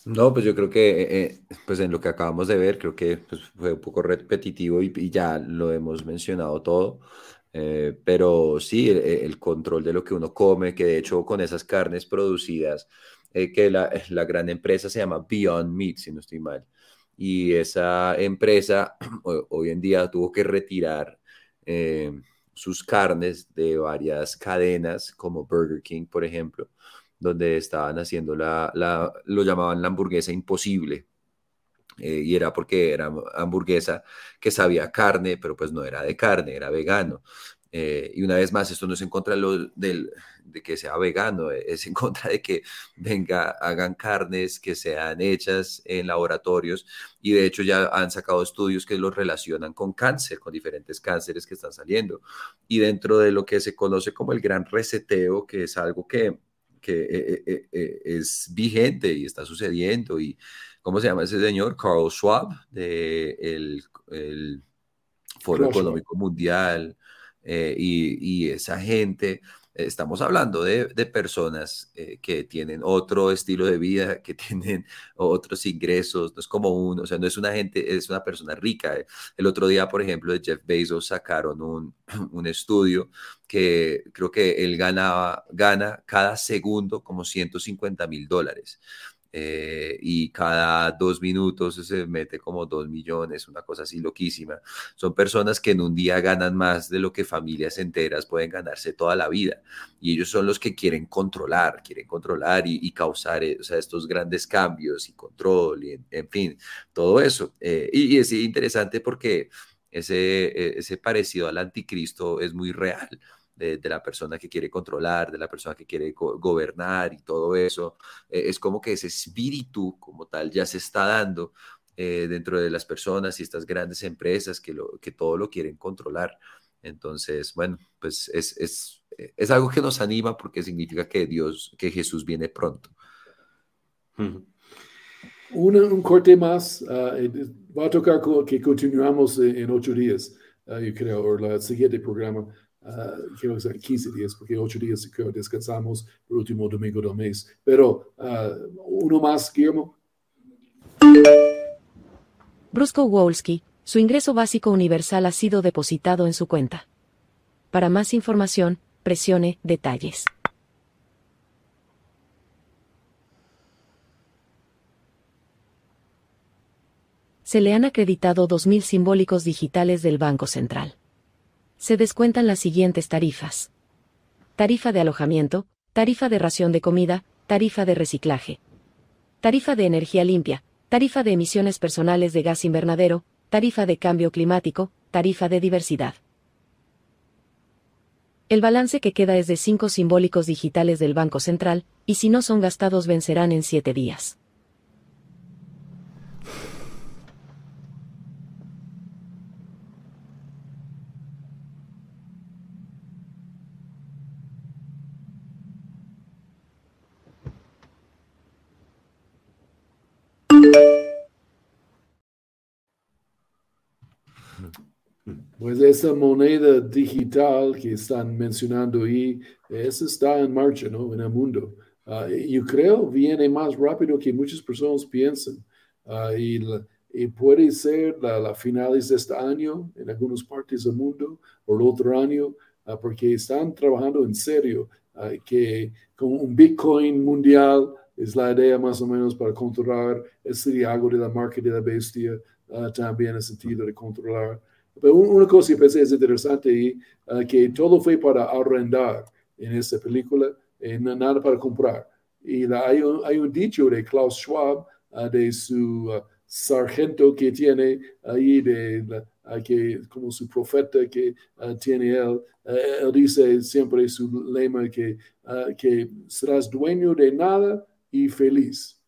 No, pues yo creo que eh, pues en lo que acabamos de ver, creo que pues, fue un poco repetitivo y, ya lo hemos mencionado todo. Eh, pero sí, el, control de lo que uno come, que de hecho con esas carnes producidas, eh, que la, la, gran empresa se llama Beyond Meat, si no estoy mal, y esa empresa hoy en día tuvo que retirar sus carnes de varias cadenas, como Burger King, por ejemplo, donde estaban haciendo la, la lo llamaban la hamburguesa imposible. Eh, y era porque era hamburguesa que sabía carne, pero pues no era de carne, era vegano. Eh, y una vez más, esto no es en contra de, de que sea vegano, eh, es en contra de que venga, hagan carnes que sean hechas en laboratorios y de hecho ya han sacado estudios que los relacionan con cáncer, con diferentes cánceres que están saliendo. Y dentro de lo que se conoce como el gran reseteo, que es algo que que eh, eh, eh, es vigente y está sucediendo. Y, ¿Cómo se llama ese señor? Carl Schwab, del el Foro Económico Mundial, y, y, esa gente Estamos hablando de, personas eh, que tienen otro estilo de vida, que tienen otros ingresos, no es como uno, o sea, no es una gente, es una persona rica. El otro día, por ejemplo, de Jeff Bezos sacaron un, un estudio que creo que él ganaba, gana cada segundo como 150 mil dólares. Eh, y cada dos minutos se mete como dos millones, una cosa así loquísima. Son personas que en un día ganan más de lo que familias enteras pueden ganarse toda la vida y ellos son los que quieren controlar, quieren controlar y, causar eh, estos grandes cambios y control y en, fin, todo eso. Eh, y, es interesante porque ese, ese parecido al anticristo es muy real de, la persona que quiere controlar, de la persona que quiere gobernar y todo eso. Eh, es como que ese espíritu como tal ya se está dando eh, dentro de las personas y estas grandes empresas que, lo, que todo lo quieren controlar. Entonces, bueno, pues es, es, es algo que nos anima porque significa que Dios, que Jesús viene pronto. un corte más, ah, va a tocar que continuamos en ocho días, ah, yo creo, o el siguiente programa. Uh, quiero decir 15 días, porque 8 días que descansamos el último domingo del mes. Pero uh, uno más, Guillermo. Brusco Wolski, su ingreso básico universal ha sido depositado en su cuenta. Para más información, presione detalles. Se le han acreditado 2.000 simbólicos digitales del Banco Central se descuentan las siguientes tarifas. Tarifa de alojamiento, tarifa de ración de comida, tarifa de reciclaje. Tarifa de energía limpia, tarifa de emisiones personales de gas invernadero, tarifa de cambio climático, tarifa de diversidad. El balance que queda es de cinco simbólicos digitales del Banco Central, y si no son gastados vencerán en siete días. Pues esa moneda digital que están mencionando ahí, esa está en marcha, ¿no? En el mundo. Uh, yo creo viene más rápido que muchas personas piensan. Uh, y, puede ser la, la, finales de este año en algunas partes del mundo o el otro año, uh, porque están trabajando en serio que con un Bitcoin mundial es la idea más o menos para controlar ese algo de la marca de la bestia, también el sentido de controlar una cosa que pensé es interesante y ah, que todo fue para arrendar en esta película, eh, nada para comprar. Y hay, un, hay, un, dicho de Klaus Schwab, ah, de su ah, sargento que tiene ahí, de, que, como su profeta que tiene él. él dice siempre su lema que, que serás dueño de nada y feliz.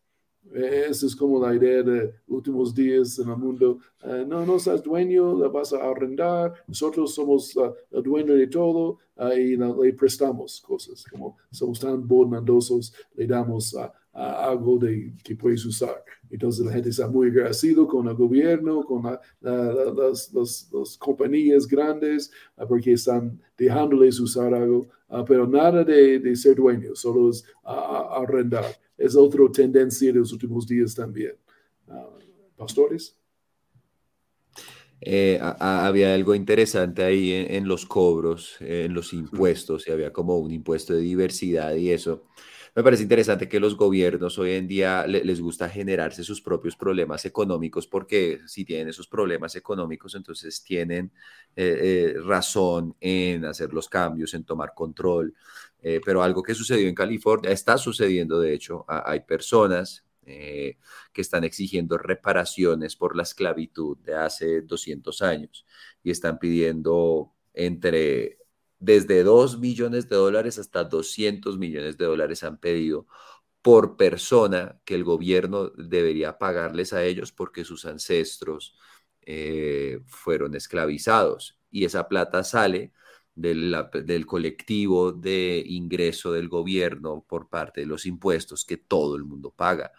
Esa es como la idea de últimos días en el mundo. Eh, no, no seas dueño, la vas a arrendar. Nosotros somos uh, el dueño de todo y le prestamos cosas. Como somos tan bondadosos, le damos algo de, que puedes usar. Entonces la gente está muy agradecido con el gobierno, con las, compañías grandes, porque están dejándoles usar algo, pero nada de, de ser dueño, solo es arrendar es otra tendencia de los últimos días también. Ah, pastores. Eh, había algo interesante ahí en, los cobros, en los impuestos, y había como un impuesto de diversidad y eso. Me parece interesante que los gobiernos hoy en día les gusta generarse sus propios problemas económicos porque si tienen esos problemas económicos, entonces tienen eh, eh, razón en hacer los cambios, en tomar control. Eh, pero algo que sucedió en California, está sucediendo de hecho, hay personas eh, que están exigiendo reparaciones por la esclavitud de hace 200 años y están pidiendo entre desde 2 millones de dólares hasta 200 millones de dólares han pedido por persona que el gobierno debería pagarles a ellos porque sus ancestros eh, fueron esclavizados. Y esa plata sale del, colectivo de ingreso del gobierno por parte de los impuestos que todo el mundo paga.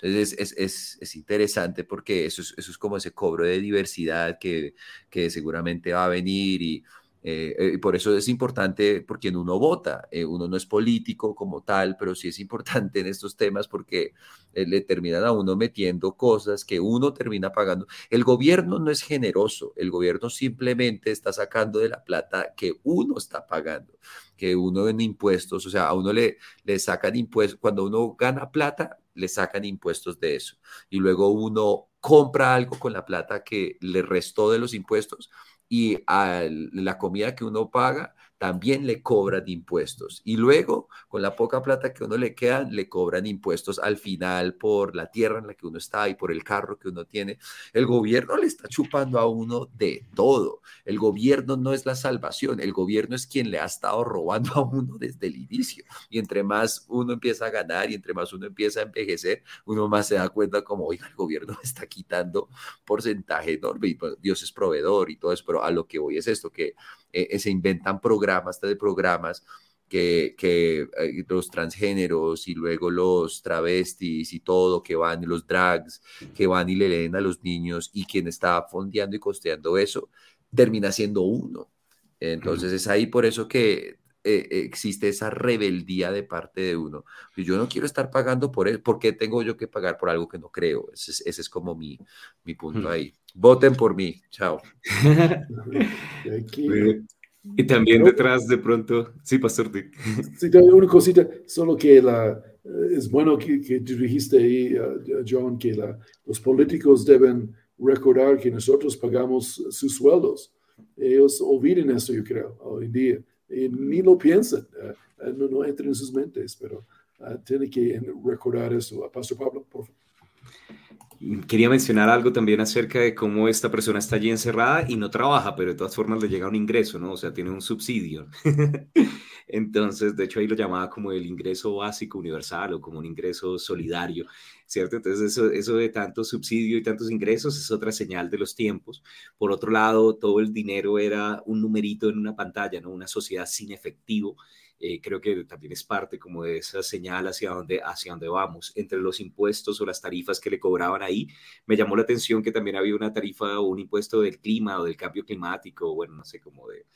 Entonces es, interesante porque eso es, eso es, como ese cobro de diversidad que, que seguramente va a venir y eh, eh, por eso es importante porque uno vota, eh, uno no es político como tal, pero sí es importante en estos temas porque le terminan a uno metiendo cosas que uno termina pagando. El gobierno no es generoso, el gobierno simplemente está sacando de la plata que uno está pagando, que uno en impuestos, o sea, a uno le, le sacan impuestos, cuando uno gana plata, le sacan impuestos de eso. Y luego uno compra algo con la plata que le restó de los impuestos y a la comida que uno paga también le cobran impuestos. Y luego, con la poca plata que uno le queda, le cobran impuestos al final por la tierra en la que uno está y por el carro que uno tiene. El gobierno le está chupando a uno de todo. El gobierno no es la salvación, el gobierno es quien le ha estado robando a uno desde el inicio. Y entre más uno empieza a ganar y entre más uno empieza a envejecer, uno más se da cuenta como, oiga, el gobierno me está quitando porcentaje enorme y pues, Dios es proveedor y todo eso, pero a lo que voy es esto, que eh, eh, se inventan programas, de programas que, que eh, los transgéneros y luego los travestis y todo, que van y los drags, que van y le leen a los niños y quien está fondeando y costeando eso, termina siendo uno. Entonces es ahí por eso que existe esa rebeldía de parte de uno. Yo no quiero estar pagando por él, ¿por qué tengo yo que pagar por algo que no creo? Ese es, como mi, mi punto ahí. Voten por mí, chao. y también detrás de pronto, sí, Pastor Dick. Sí, una cosita, solo que la, eh, es bueno que, que dijiste ahí, John, que la, los políticos deben recordar que nosotros pagamos sus sueldos. Ellos olviden eso, yo creo, hoy en día. Y ni lo piensan, eh, eh, no, no entra en sus mentes, pero uh, tiene que recordar eso. Pastor Pablo, por favor. Quería mencionar algo también acerca de cómo esta persona está allí encerrada y no trabaja, pero de todas formas le llega un ingreso, ¿no? O sea, tiene un subsidio. Entonces, de hecho, ahí lo llamaba como el ingreso básico universal o como un ingreso solidario, ¿cierto? Entonces, eso, eso de tanto subsidio y tantos ingresos es otra señal de los tiempos. Por otro lado, todo el dinero era un numerito en una pantalla, ¿no? Una sociedad sin efectivo eh, creo que también es parte como de esa señal hacia dónde, hacia dónde vamos. Entre los impuestos o las tarifas que le cobraban ahí, me llamó la atención que también había una tarifa o un impuesto del clima o del cambio climático, bueno, no sé, como de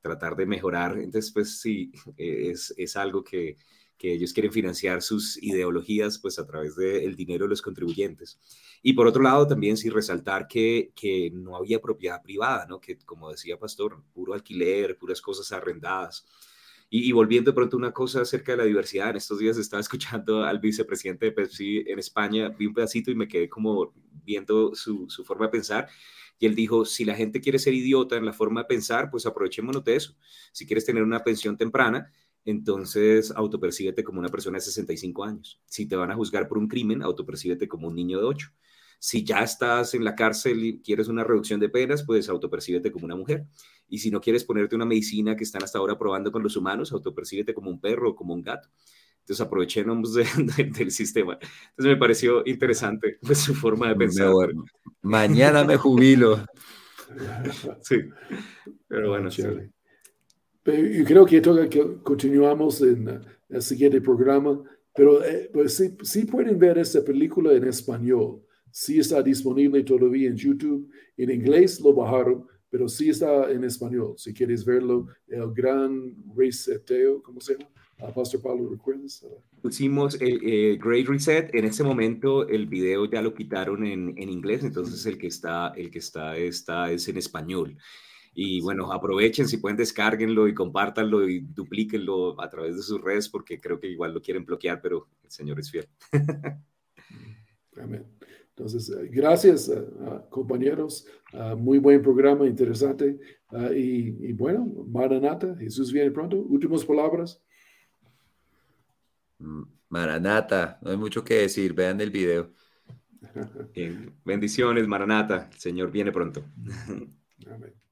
tratar de mejorar. Entonces, pues sí, es, es algo que, que ellos quieren financiar sus ideologías pues a través del dinero de los contribuyentes. Y por otro lado, también sí resaltar que, que no había propiedad privada, ¿no? Que como decía Pastor, puro alquiler, puras cosas arrendadas. Y, volviendo de pronto una cosa acerca de la diversidad, en estos días estaba escuchando al vicepresidente de Pepsi en España, vi un pedacito y me quedé como viendo su, su forma de pensar. Y él dijo, si la gente quiere ser idiota en la forma de pensar, pues aprovechémonos de eso. Si quieres tener una pensión temprana, entonces autopercíbete como una persona de 65 años. Si te van a juzgar por un crimen, autopercíbete como un niño de 8. Si ya estás en la cárcel y quieres una reducción de penas, pues autopercíbete como una mujer. Y si no quieres ponerte una medicina que están hasta ahora probando con los humanos, autopercíbete como un perro o como un gato. Entonces aprovechemos de, del sistema. Entonces me pareció interesante pues, su forma de pensar. Mañana me jubilo. sí, pero bueno. Yo creo que toca que continuamos en el siguiente programa, pero eh, pues sí, sí pueden ver esta película en español sí está disponible todavía en YouTube. En inglés lo bajaron, pero sí está en español. Si quieres verlo, el gran reseteo, ¿cómo se llama? Uh, Pastor Pablo, ¿recuerdas? Pusimos el Great Reset. En ese momento el video ya lo quitaron en, en, inglés, entonces el que está, el que está, está es en español. Y bueno, aprovechen, si pueden, descárguenlo y compártanlo y duplíquenlo a través de sus redes porque creo que igual lo quieren bloquear, pero el Señor es fiel. Amén. Entonces, eh, gracias, eh, compañeros. Muy buen programa, interesante. Ah, y, bueno, Maranata, Jesús viene pronto. Últimas palabras. Mm, Maranata, no hay mucho que decir. Vean el video. Bendiciones, Maranata. El Señor viene pronto. Amén.